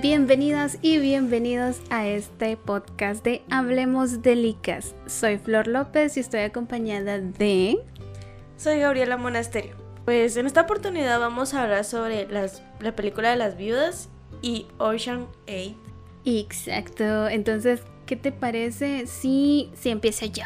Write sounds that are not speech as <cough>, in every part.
Bienvenidas y bienvenidos a este podcast de Hablemos de Licas. Soy Flor López y estoy acompañada de... Soy Gabriela Monasterio. Pues en esta oportunidad vamos a hablar sobre las, la película de las viudas y Ocean 8. Exacto, entonces, ¿qué te parece si, si empieza yo?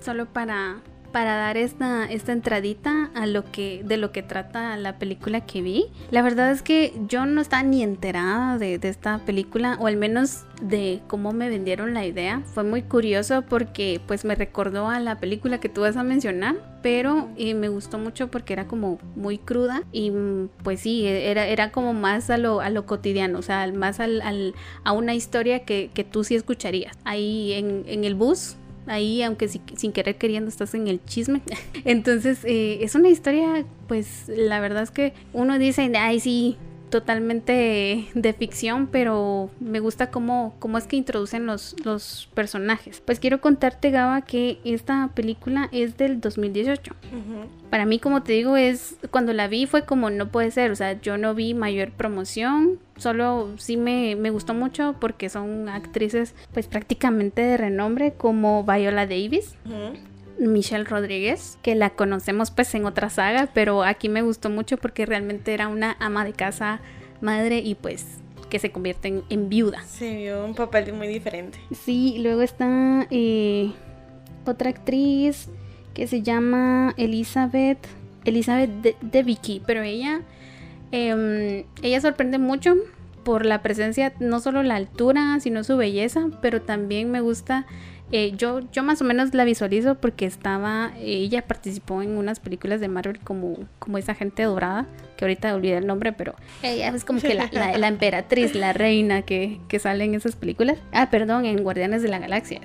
Solo para para dar esta, esta entradita a lo que, de lo que trata la película que vi. La verdad es que yo no estaba ni enterada de, esta película, o al menos de cómo me vendieron la idea. Fue muy curioso porque pues me recordó a la película que tú vas a mencionar, pero eh, me gustó mucho porque era como muy cruda y pues sí, era, era como más a lo, a lo cotidiano, o sea, más al, a una historia que, que tú sí escucharías. Ahí en, en el bus ahí, aunque sin querer queriendo estás en el chisme. <laughs> Entonces, eh, es una historia, pues la verdad es que uno dice, ay, sí, totalmente de ficción, pero me gusta cómo, cómo es que introducen los, los, personajes. Pues quiero contarte, Gaba, que esta película es del 2018. Para mí, como te digo, es cuando la vi fue como no puede ser, o sea, yo no vi mayor promoción, solo sí me, me gustó mucho porque son actrices pues prácticamente de renombre como Viola Davis. Michelle Rodríguez, que la conocemos pues en otra saga, pero aquí me gustó mucho porque realmente era una ama de casa, madre y pues que se convierte en, viuda. Se vio un papel muy diferente. Sí, luego está eh, otra actriz que se llama Elizabeth, Elizabeth de, Vicky, pero ella, em, ella sorprende mucho por la presencia, no solo la altura, sino su belleza, pero también me gusta eh, yo, yo más o menos la visualizo porque estaba, ella participó en unas películas de Marvel como, como esa gente dorada, que ahorita olvidé el nombre, pero ella es como que la, la, <laughs> emperatriz, la reina que, que, sale en esas películas. Ah, perdón, en Guardianes de la Galaxia.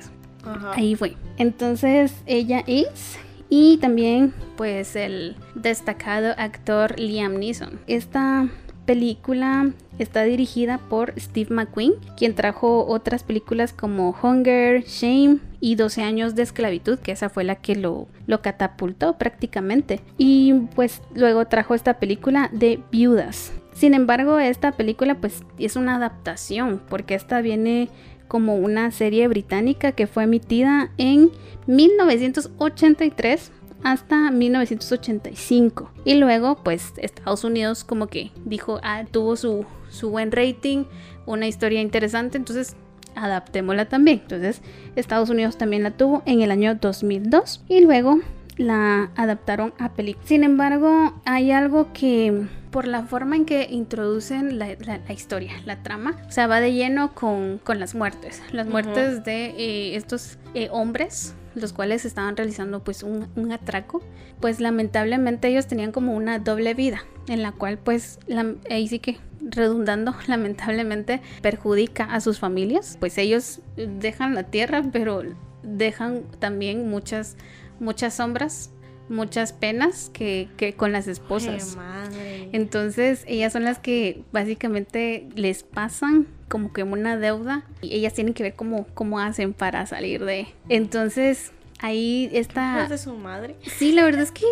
Ahí fue. Entonces ella es y también pues el destacado actor Liam Neeson. Esta película está dirigida por Steve McQueen, quien trajo otras películas como Hunger, Shame y 12 años de esclavitud, que esa fue la que lo, lo catapultó prácticamente. Y pues luego trajo esta película de Viudas. Sin embargo, esta película pues es una adaptación, porque esta viene como una serie británica que fue emitida en 1983 hasta 1985. Y luego, pues Estados Unidos como que dijo, ah, tuvo su, su buen rating, una historia interesante, entonces adaptémosla también. Entonces Estados Unidos también la tuvo en el año 2002 y luego la adaptaron a película. Sin embargo, hay algo que por la forma en que introducen la, historia, la trama, o sea, va de lleno con, las muertes. Las muertes de eh, estos eh, hombres los cuales estaban realizando pues un, atraco, pues lamentablemente ellos tenían como una doble vida, en la cual pues ahí sí que redundando <laughs> lamentablemente perjudica a sus familias, pues ellos dejan la tierra, pero dejan también muchas, muchas sombras muchas penas que, con las esposas. Entonces, ellas son las que básicamente les pasan como que una deuda y ellas tienen que ver cómo, cómo hacen para salir de. Entonces, ahí está. de su madre? Sí, la verdad es que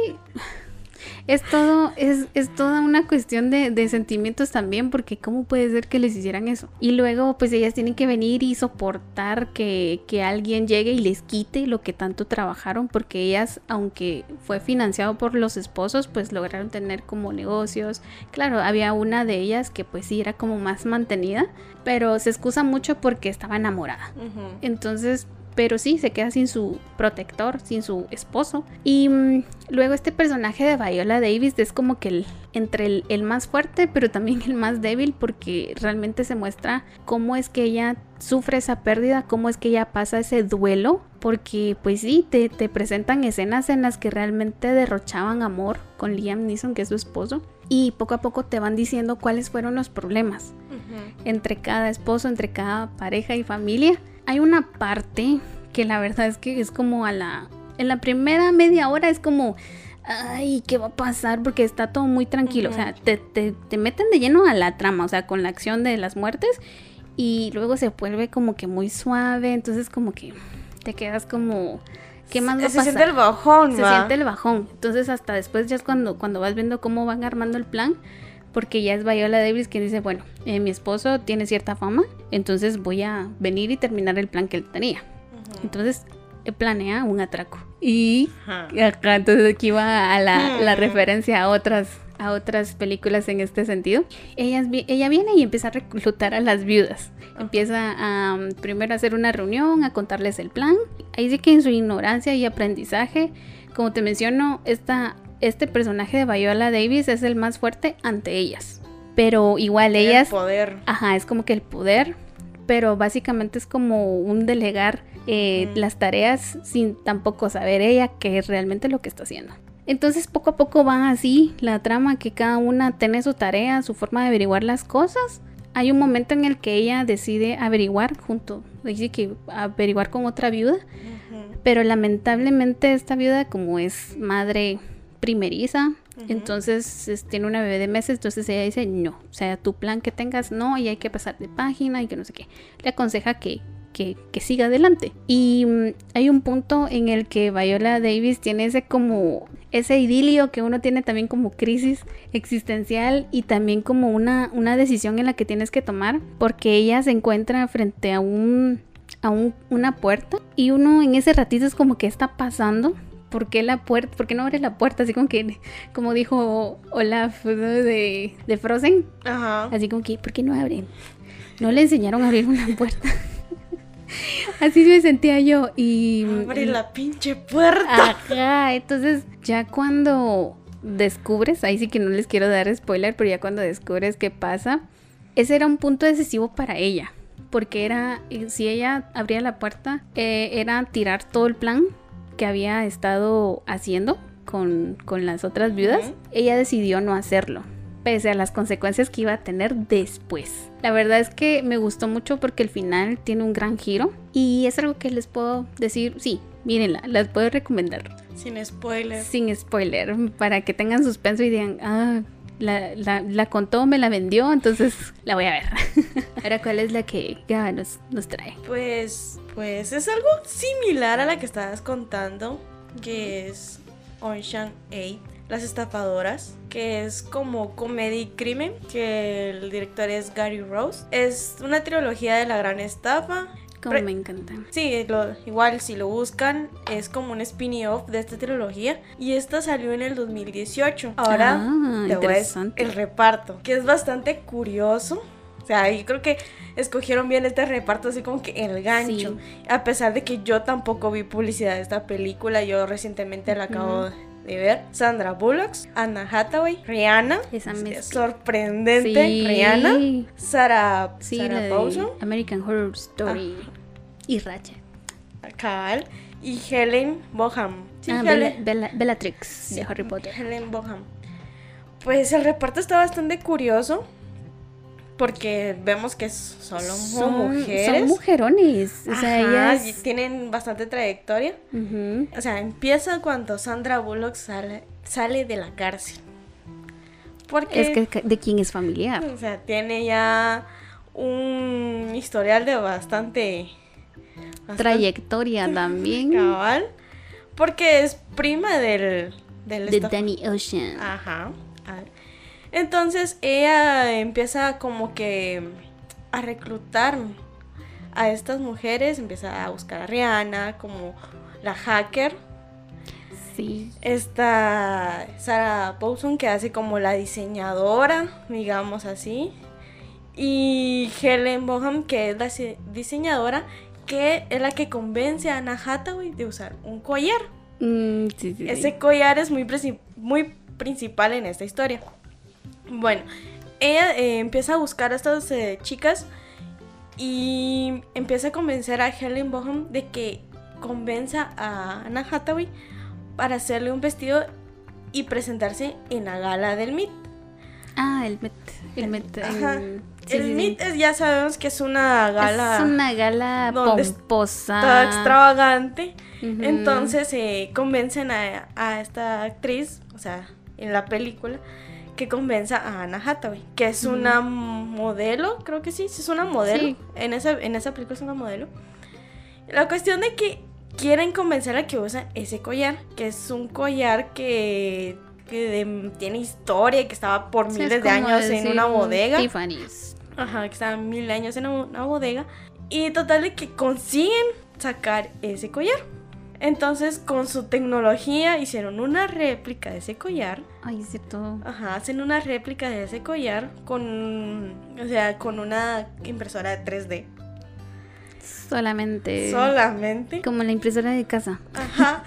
es todo, es, es toda una cuestión de, de, sentimientos también, porque cómo puede ser que les hicieran eso. Y luego, pues ellas tienen que venir y soportar que, que alguien llegue y les quite lo que tanto trabajaron, porque ellas, aunque fue financiado por los esposos, pues lograron tener como negocios. Claro, había una de ellas que pues sí era como más mantenida, pero se excusa mucho porque estaba enamorada. Entonces, pero sí, se queda sin su protector, sin su esposo. Y mm, luego este personaje de Viola Davis es como que el, entre el, más fuerte, pero también el más débil, porque realmente se muestra cómo es que ella sufre esa pérdida, cómo es que ella pasa ese duelo, porque pues sí, te, presentan escenas en las que realmente derrochaban amor con Liam Neeson, que es su esposo, y poco a poco te van diciendo cuáles fueron los problemas entre cada esposo, entre cada pareja y familia hay una parte que la verdad es que es como a la... En la primera media hora es como... Ay, ¿qué va a pasar? Porque está todo muy tranquilo. O sea, te, te, meten de lleno a la trama, o sea, con la acción de las muertes. Y luego se vuelve como que muy suave. Entonces como que te quedas como... ¿Qué más va a pasar? Se siente el bajón, Se siente el bajón. Entonces hasta después ya es cuando, cuando vas viendo cómo van armando el plan porque ya es Viola Davis quien dice, bueno, eh, mi esposo tiene cierta fama, entonces voy a venir y terminar el plan que él tenía. Entonces eh, planea un atraco. Y acá entonces aquí va a la, la referencia a otras a otras películas en este sentido. Ella, ella viene y empieza a reclutar a las viudas. Empieza a um, primero a hacer una reunión, a contarles el plan. Ahí sí que en su ignorancia y aprendizaje, como te menciono, esta, este personaje de Viola Davis es el más fuerte ante ellas. Pero igual ellas... El poder. Ajá, es como que el poder. Pero básicamente es como un delegar eh, las tareas sin tampoco saber ella qué es realmente lo que está haciendo. Entonces poco a poco va así la trama que cada una tiene su tarea, su forma de averiguar las cosas. Hay un momento en el que ella decide averiguar junto, dice que averiguar con otra viuda, pero lamentablemente esta viuda como es madre primeriza, entonces tiene una bebé de meses, entonces ella dice no, o sea, tu plan que tengas no y hay que pasar de página y que no sé qué. Le aconseja que que, siga adelante. Y mm, hay un punto en el que Viola Davis tiene ese como ese idilio que uno tiene también como crisis existencial y también como una, una decisión en la que tienes que tomar porque ella se encuentra frente a un a una puerta y uno en ese ratito es como que está pasando ¿por qué la puerta? ¿Por qué no abre la puerta? Así como que, como dijo Olaf de, de Frozen. Ajá. Así como que, ¿por qué no abren? No le enseñaron a abrir una puerta. <laughs> Así me sentía yo y... Abre la pinche puerta. Ajá, entonces ya cuando descubres, ahí sí que no les quiero dar spoiler, pero ya cuando descubres qué pasa, ese era un punto decisivo para ella. Porque era, eh, si ella abría la puerta, eh, era tirar todo el plan que había estado haciendo con, con las otras viudas. Ella decidió no hacerlo pese a las consecuencias que iba a tener después. La verdad es que me gustó mucho porque el final tiene un gran giro y es algo que les puedo decir, sí, mírenla, las puedo recomendar. Sin spoiler. Sin spoiler, para que tengan suspenso y digan, ah, la, contó, me la vendió, entonces la voy a ver. <laughs> Ahora, ¿cuál es la que ya nos, nos trae? Pues, pues es algo similar a la que estabas contando, que es Ocean 8 las estafadoras, que es como comedia y crimen, que el director es Gary Rose. Es una trilogía de la gran estafa. Como me encanta. Sí, igual si lo buscan, es como un spin-off de esta trilogía. Y esta salió en el 2018. Ahora ah, te el reparto, que es bastante curioso. O sea, yo creo que escogieron bien este reparto, así como que el gancho. A pesar de que yo tampoco vi publicidad de esta película, yo recientemente la acabo de de ver Sandra Bullock, Anna Hathaway, Rihanna, esa sorprendente Rihanna, Sarah, sí, American Horror Story ah. y Ratchet. Cal y Helen Boham. ah, Bellatrix de Harry Potter. Helen Boham. Pues el reparto está bastante curioso porque vemos que solo son, mujeres. Son mujerones. O sea, ellas tienen bastante trayectoria. O sea, empieza cuando Sandra Bullock sale, sale de la cárcel. Porque, es que de quién es familiar. O sea, tiene ya un historial de bastante, trayectoria <laughs> también. Cabal. Porque es prima del, del de Danny Ocean. Ajá. Entonces ella empieza como que a reclutar a estas mujeres, empieza a buscar a Rihanna como la hacker. Sí. Esta Sarah Paulson que hace como la diseñadora, digamos así. Y Helen Boham que es la diseñadora que es la que convence a Anna Hathaway de usar un collar. Mm, Ese collar es muy, muy principal en esta historia. Bueno, ella eh, empieza a buscar a estas eh, chicas y empieza a convencer a Helen Boham de que convenza a Anna Hathaway para hacerle un vestido y presentarse en la gala del MIT. Ah, el MIT. El MIT. el MIT ya sabemos que es una gala. Es una gala pomposa. Toda extravagante. Entonces eh, convencen a, a, esta actriz, o sea, en la película, que convenza a Anna Hathaway, que es una modelo, creo que sí, es una modelo. En, esa, en esa película es una modelo. La cuestión de que quieren convencer a que usa ese collar, que es un collar que que tiene historia y que estaba por miles de años en una bodega. Tiffany's. Ajá, que estaba mil años en una bodega. Y total de que consiguen sacar ese collar. Entonces, con su tecnología hicieron una réplica de ese collar. Ay, es cierto. Ajá, hacen una réplica de ese collar con, o sea, con una impresora de 3D. Solamente. Solamente. Como la impresora de casa. Ajá.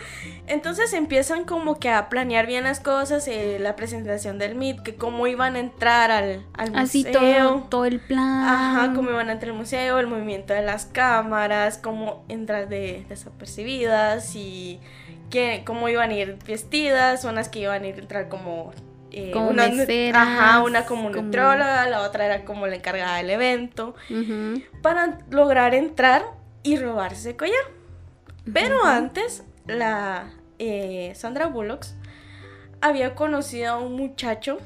Entonces empiezan como que a planear bien las cosas, eh, la presentación del MIT, que cómo iban a entrar al, al Así museo. todo, todo el plan. Ajá, cómo iban a entrar al museo, el movimiento de las cámaras, cómo entrar de desapercibidas y que, cómo iban a ir vestidas, unas que iban a ir entrar como eh, como una, ajá, una como, la otra era como la encargada del evento, para lograr entrar y robarse collar. Pero antes, la eh, Sandra Bullock había conocido a un muchacho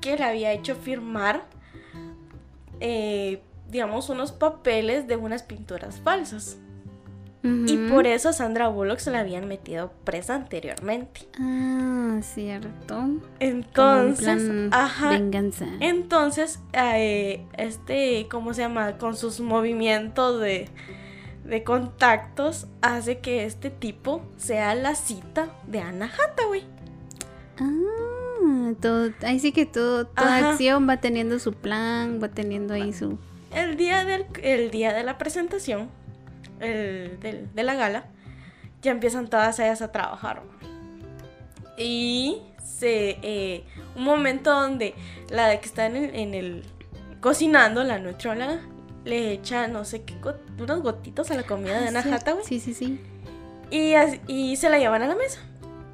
que le había hecho firmar, eh, digamos, unos papeles de unas pinturas falsas. Y por eso Sandra Bullock se la habían metido presa anteriormente. Ah, cierto. Entonces, ajá. Venganza. Entonces, eh, este, ¿cómo se llama? Con sus movimientos de, de contactos, hace que este tipo sea la cita de Anna Hathaway. Ah, todo, ahí sí que todo, toda acción va teniendo su plan, va teniendo ahí su... El día, del, el día de la presentación, el, de la gala, ya empiezan todas ellas a trabajar. Y se, eh, un momento donde la de que está en el, en el cocinando, la nutrióloga, le echa no sé qué, unos gotitos a la comida de Ana sí, Hathaway. Sí, sí, sí. Y, y se la llevan a la mesa.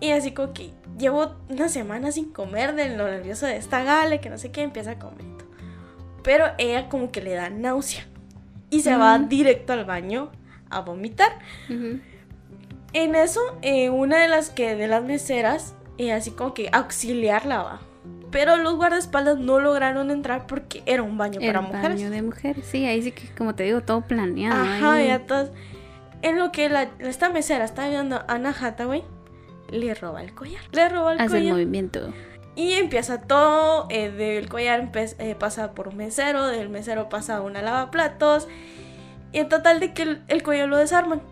Y así como que llevo una semana sin comer de lo nervioso de esta gala, que no sé qué, empieza a comer. Pero ella como que le da náusea. Y se va directo al baño a vomitar. En eso, eh, una de las que de las meseras, eh, así como que auxiliarla va. Pero los guardaespaldas no lograron entrar porque era un baño para mujeres. baño de mujeres, sí, ahí sí que, como te digo, todo planeado. Ajá, ya todo. En lo que la, esta mesera está viendo a Anna Hathaway, le roba el collar. Le roba el Hace collar. el movimiento. Y empieza todo, eh, del collar pasa por un mesero, del mesero pasa a una lavaplatos, y en total de que el, collar lo desarman.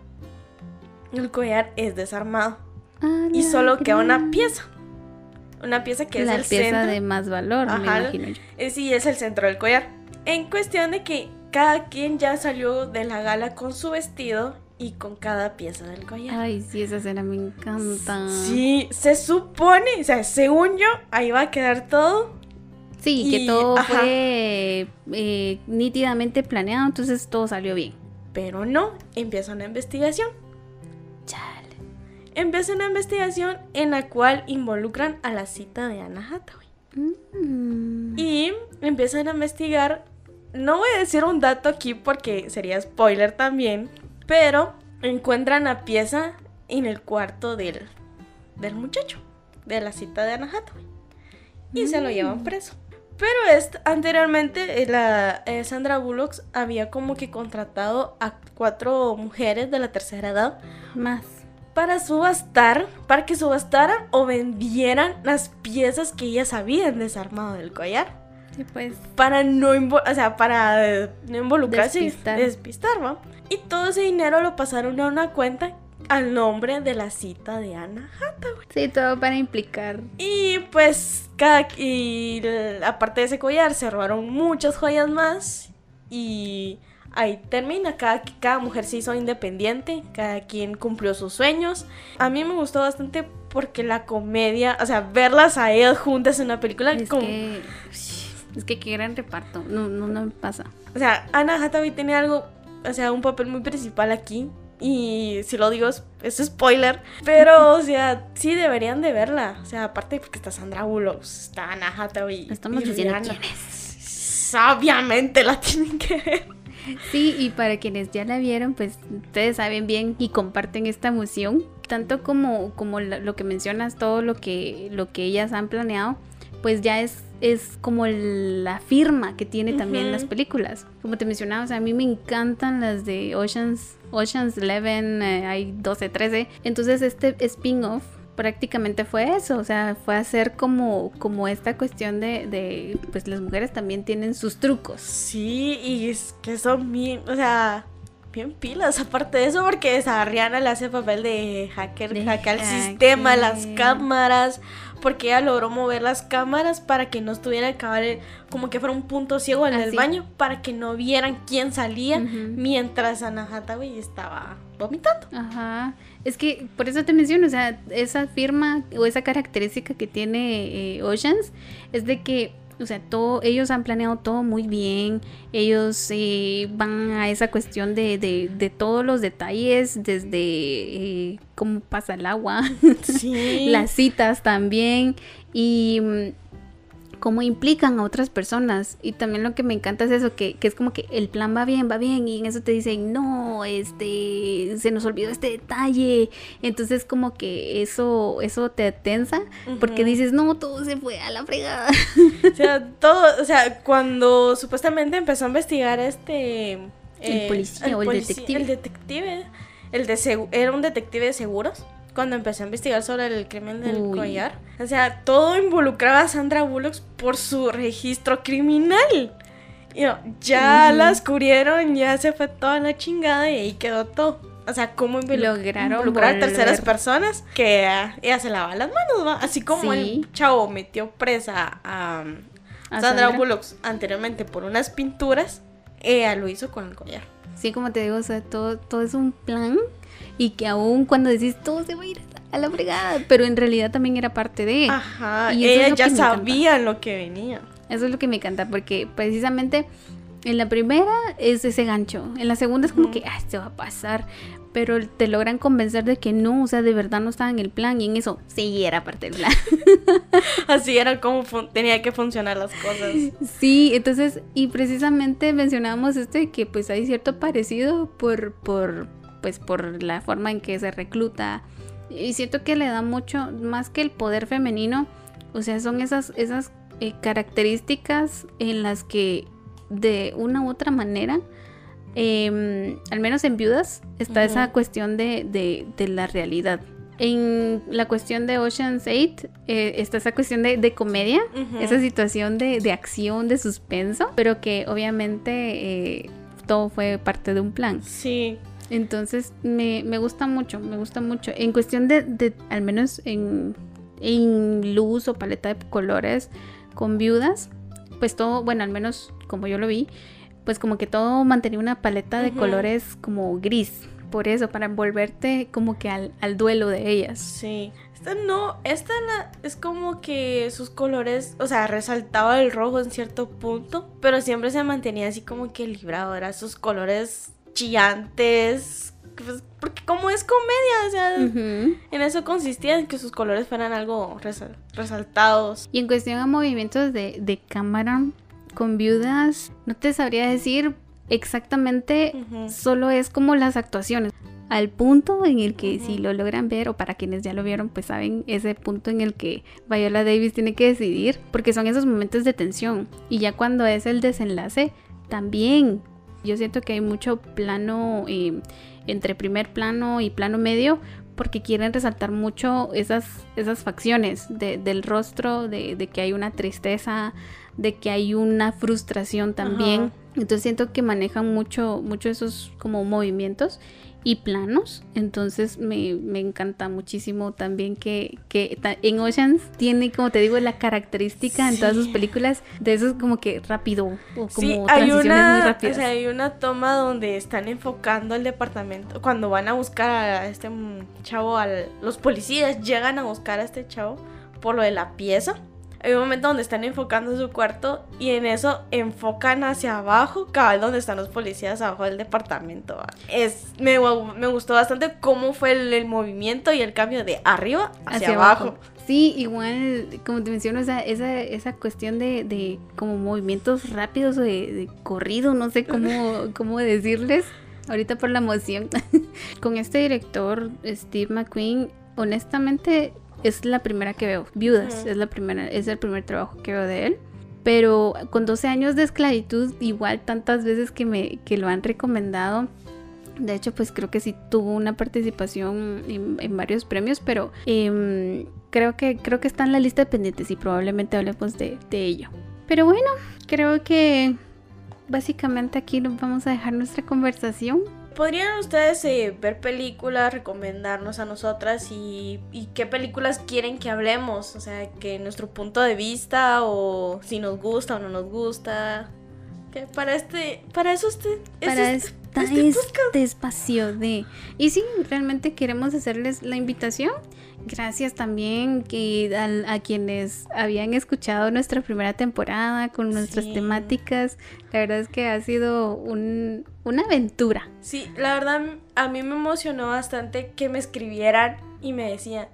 El collar es desarmado. Ah, y solo queda una pieza. Una pieza que es el centro. La pieza de más valor, me imagino yo. Eh, sí, es el centro del collar. En cuestión de que cada quien ya salió de la gala con su vestido y con cada pieza del collar. Ay, sí, esa escena me encanta. Sí, se supone, o sea, según yo, ahí va a quedar todo Sí, que todo fue eh, nítidamente planeado, entonces todo salió bien. Pero no, empieza una investigación. Chale. Empieza una investigación en la cual involucran a la cita de Anna Hathaway. Mm. Y empiezan a investigar. No voy a decir un dato aquí porque sería spoiler también. Pero encuentran la pieza en el cuarto del, del muchacho. De la cita de Anna Hathaway. Y se lo llevan mm. preso. Pero es, anteriormente eh, la eh, Sandra Bullock había como que contratado a cuatro mujeres de la tercera edad más para subastar, para que subastaran o vendieran las piezas que ellas habían desarmado del collar. Sí, pues. Para no, o sea, para eh, no involucrarse despistar. y despistar, ¿va? Y todo ese dinero lo pasaron a una cuenta al nombre de la cita de Anna Hathaway. Sí, todo para implicar. Y pues, cada, y aparte de ese collar, se robaron muchas joyas más. Y ahí termina. Cada, cada mujer se hizo independiente, cada quien cumplió sus sueños. A mí me gustó bastante porque la comedia, o sea, verlas a ellas juntas en una película. Es que. Es que qué gran reparto. No, no, no pasa. O sea, Anna Hathaway tiene algo, o sea, un papel muy principal aquí. Y si lo digo, es, spoiler. Pero, o sea, sí deberían de verla. O sea, aparte porque está Sandra Bullock, está Anna Hathaway. Estamos diciendo quién es. Obviamente la tienen que ver. Sí, y para quienes ya la vieron, pues ustedes saben bien y comparten esta emoción. Tanto como, como lo que mencionas, todo lo que, lo que ellas han planeado, pues ya es es como la firma que tiene también las películas. Como te mencionaba, a mí me encantan las de Oceans, Oceans 11, eh, hay 12, 13. Entonces este spin-off prácticamente fue eso, o sea, fue hacer como, como esta cuestión de, de, pues las mujeres también tienen sus trucos. Sí, y es que son bien, o sea, bien pilas aparte de eso, porque esa Rihanna le hace papel de hacker, de hacker el sistema, las cámaras, porque ella logró mover las cámaras para que no estuviera el como que fuera un punto ciego en el baño, para que no vieran quién salía mientras Anna Hathaway estaba vomitando. Ajá. Es que por eso te menciono, o sea, esa firma o esa característica que tiene eh, Oceans es de que o sea, todo, ellos han planeado todo muy bien. Ellos eh, van a esa cuestión de, de, de todos los detalles, desde eh, cómo pasa el agua, <laughs> las citas también. Y mm, cómo implican a otras personas. Y también lo que me encanta es eso, que, es como que el plan va bien, va bien, y en eso te dicen, no, este, se nos olvidó este detalle. Entonces como que eso, eso te tensa, porque dices, no, todo se fue a la fregada. <laughs> O sea, todo, o sea, cuando supuestamente empezó a investigar este... el eh, policía o el detective. El detective. El de era un detective de seguros cuando empecé a investigar sobre el crimen del collar. O sea, todo involucraba a Sandra Bullock por su registro criminal. Y ya la descubrieron, ya se fue toda la chingada y ahí quedó todo. O sea, cómo lograron involucrar a terceras personas que ella se lava las manos, Así como el chavo metió presa a, Sandra, Bullock anteriormente por unas pinturas, ella lo hizo con el collar. Sí, como te digo, o sea, todo, todo es un plan y que aún cuando decís todo se va a ir a la fregada, pero en realidad también era parte de. Ajá, y ella ya sabía lo que venía. Eso es lo que me encanta, porque precisamente en la primera es ese gancho, en la segunda es como que, ah, se va a pasar, pero te logran convencer de que no, o sea, de verdad no estaba en el plan y en eso sí era parte del plan. <laughs> Así era como tenía que funcionar las cosas. Sí, entonces, y precisamente mencionábamos esto de que pues hay cierto parecido por, por, pues por la forma en que se recluta. Y siento que le da mucho, más que el poder femenino, o sea, son esas, esas eh, características en las que de una u otra manera, em, al menos en viudas, está esa cuestión de, de, la realidad. En la cuestión de Ocean's 8 eh, está esa cuestión de, comedia, esa situación de, acción, de suspenso, pero que obviamente eh, todo fue parte de un plan. Sí, entonces me, gusta mucho, me gusta mucho. En cuestión de, al menos en, luz o paleta de colores con viudas, pues todo, bueno, al menos como yo lo vi, pues como que todo mantenía una paleta de colores como gris. Por eso, para envolverte como que al, duelo de ellas. Sí. Esta no, esta es como que sus colores, o sea, resaltaba el rojo en cierto punto, pero siempre se mantenía así como que librado, era sus colores chillantes. Pues, porque como es comedia, o sea, en eso consistía en que sus colores fueran algo resaltados. Y en cuestión a movimientos de, de cámara con viudas, no te sabría decir exactamente, solo es como las actuaciones. Al punto en el que si lo logran ver, o para quienes ya lo vieron, pues saben ese punto en el que Viola Davis tiene que decidir, porque son esos momentos de tensión. Y ya cuando es el desenlace, también yo siento que hay mucho plano eh, entre primer plano y plano medio porque quieren resaltar mucho esas, esas facciones del rostro, de, que hay una tristeza, de que hay una frustración también. Entonces siento que manejan mucho, mucho esos como movimientos y planos. Entonces me, encanta muchísimo también que, que, en Oceans tiene, como te digo, la característica en todas sus películas de eso es como que rápido o como hay una, muy rápidas. hay una toma donde están enfocando el departamento. Cuando van a buscar a este chavo, al, los policías llegan a buscar a este chavo por lo de la pieza hay un momento donde están enfocando su cuarto y en eso enfocan hacia abajo, cabal donde están los policías abajo del departamento. Es, me, me gustó bastante cómo fue el, movimiento y el cambio de arriba hacia, abajo. Sí, igual, como te menciono, esa, esa, esa cuestión de, de como movimientos rápidos de, de corrido, no sé cómo, <laughs> cómo decirles, ahorita por la emoción. <laughs> Con este director, Steve McQueen, honestamente es la primera que veo. Viudas, es la primera, es el primer trabajo que veo de él. Pero con 12 años de esclavitud, igual tantas veces que me que lo han recomendado, De hecho, pues creo que sí tuvo una participación en, varios premios, pero em, creo, que, creo que está en la lista de pendientes y probablemente hablemos de, de ello. Pero bueno, creo que básicamente aquí nos vamos a dejar nuestra conversación. ¿Podrían ustedes eh, ver películas, recomendarnos a nosotras y, qué películas quieren que hablemos? O sea, que nuestro punto de vista o si nos gusta o no nos gusta. Que para este, para eso usted, para este, este espacio de... Y sí, realmente queremos hacerles la invitación Gracias también que a, quienes habían escuchado nuestra primera temporada con nuestras temáticas. La verdad es que ha sido un, una aventura. Sí, la verdad a mí me emocionó bastante que me escribieran y me decían,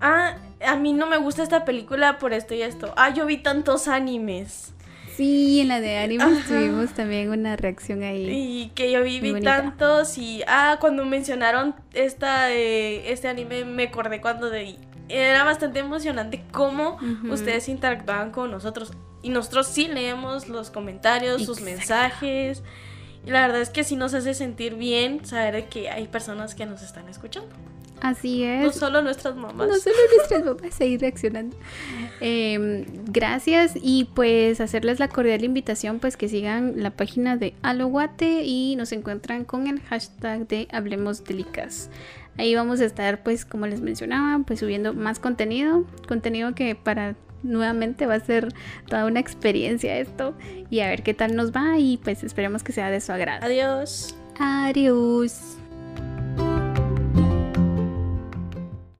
ah, a mí no me gusta esta película por esto y esto. Ah, yo vi tantos animes. Sí, en la de Animes tuvimos también una reacción ahí. Y que yo vi, tantos y, ah, cuando mencionaron esta, este anime me acordé cuando de... Era bastante emocionante cómo ustedes interactuaban con nosotros. Y nosotros sí leemos los comentarios, sus mensajes. Y la verdad es que sí nos hace sentir bien saber que hay personas que nos están escuchando. Así es. No solo nuestras mamás. No solo nuestras mamás, seguir reaccionando. Em, gracias y pues hacerles la cordial invitación pues que sigan la página de Aloguate y nos encuentran con el hashtag de Hablemos Delicas. Ahí vamos a estar pues como les mencionaba pues subiendo más contenido, contenido que para nuevamente va a ser toda una experiencia esto y a ver qué tal nos va y pues esperemos que sea de su agrado. Adiós. Adiós.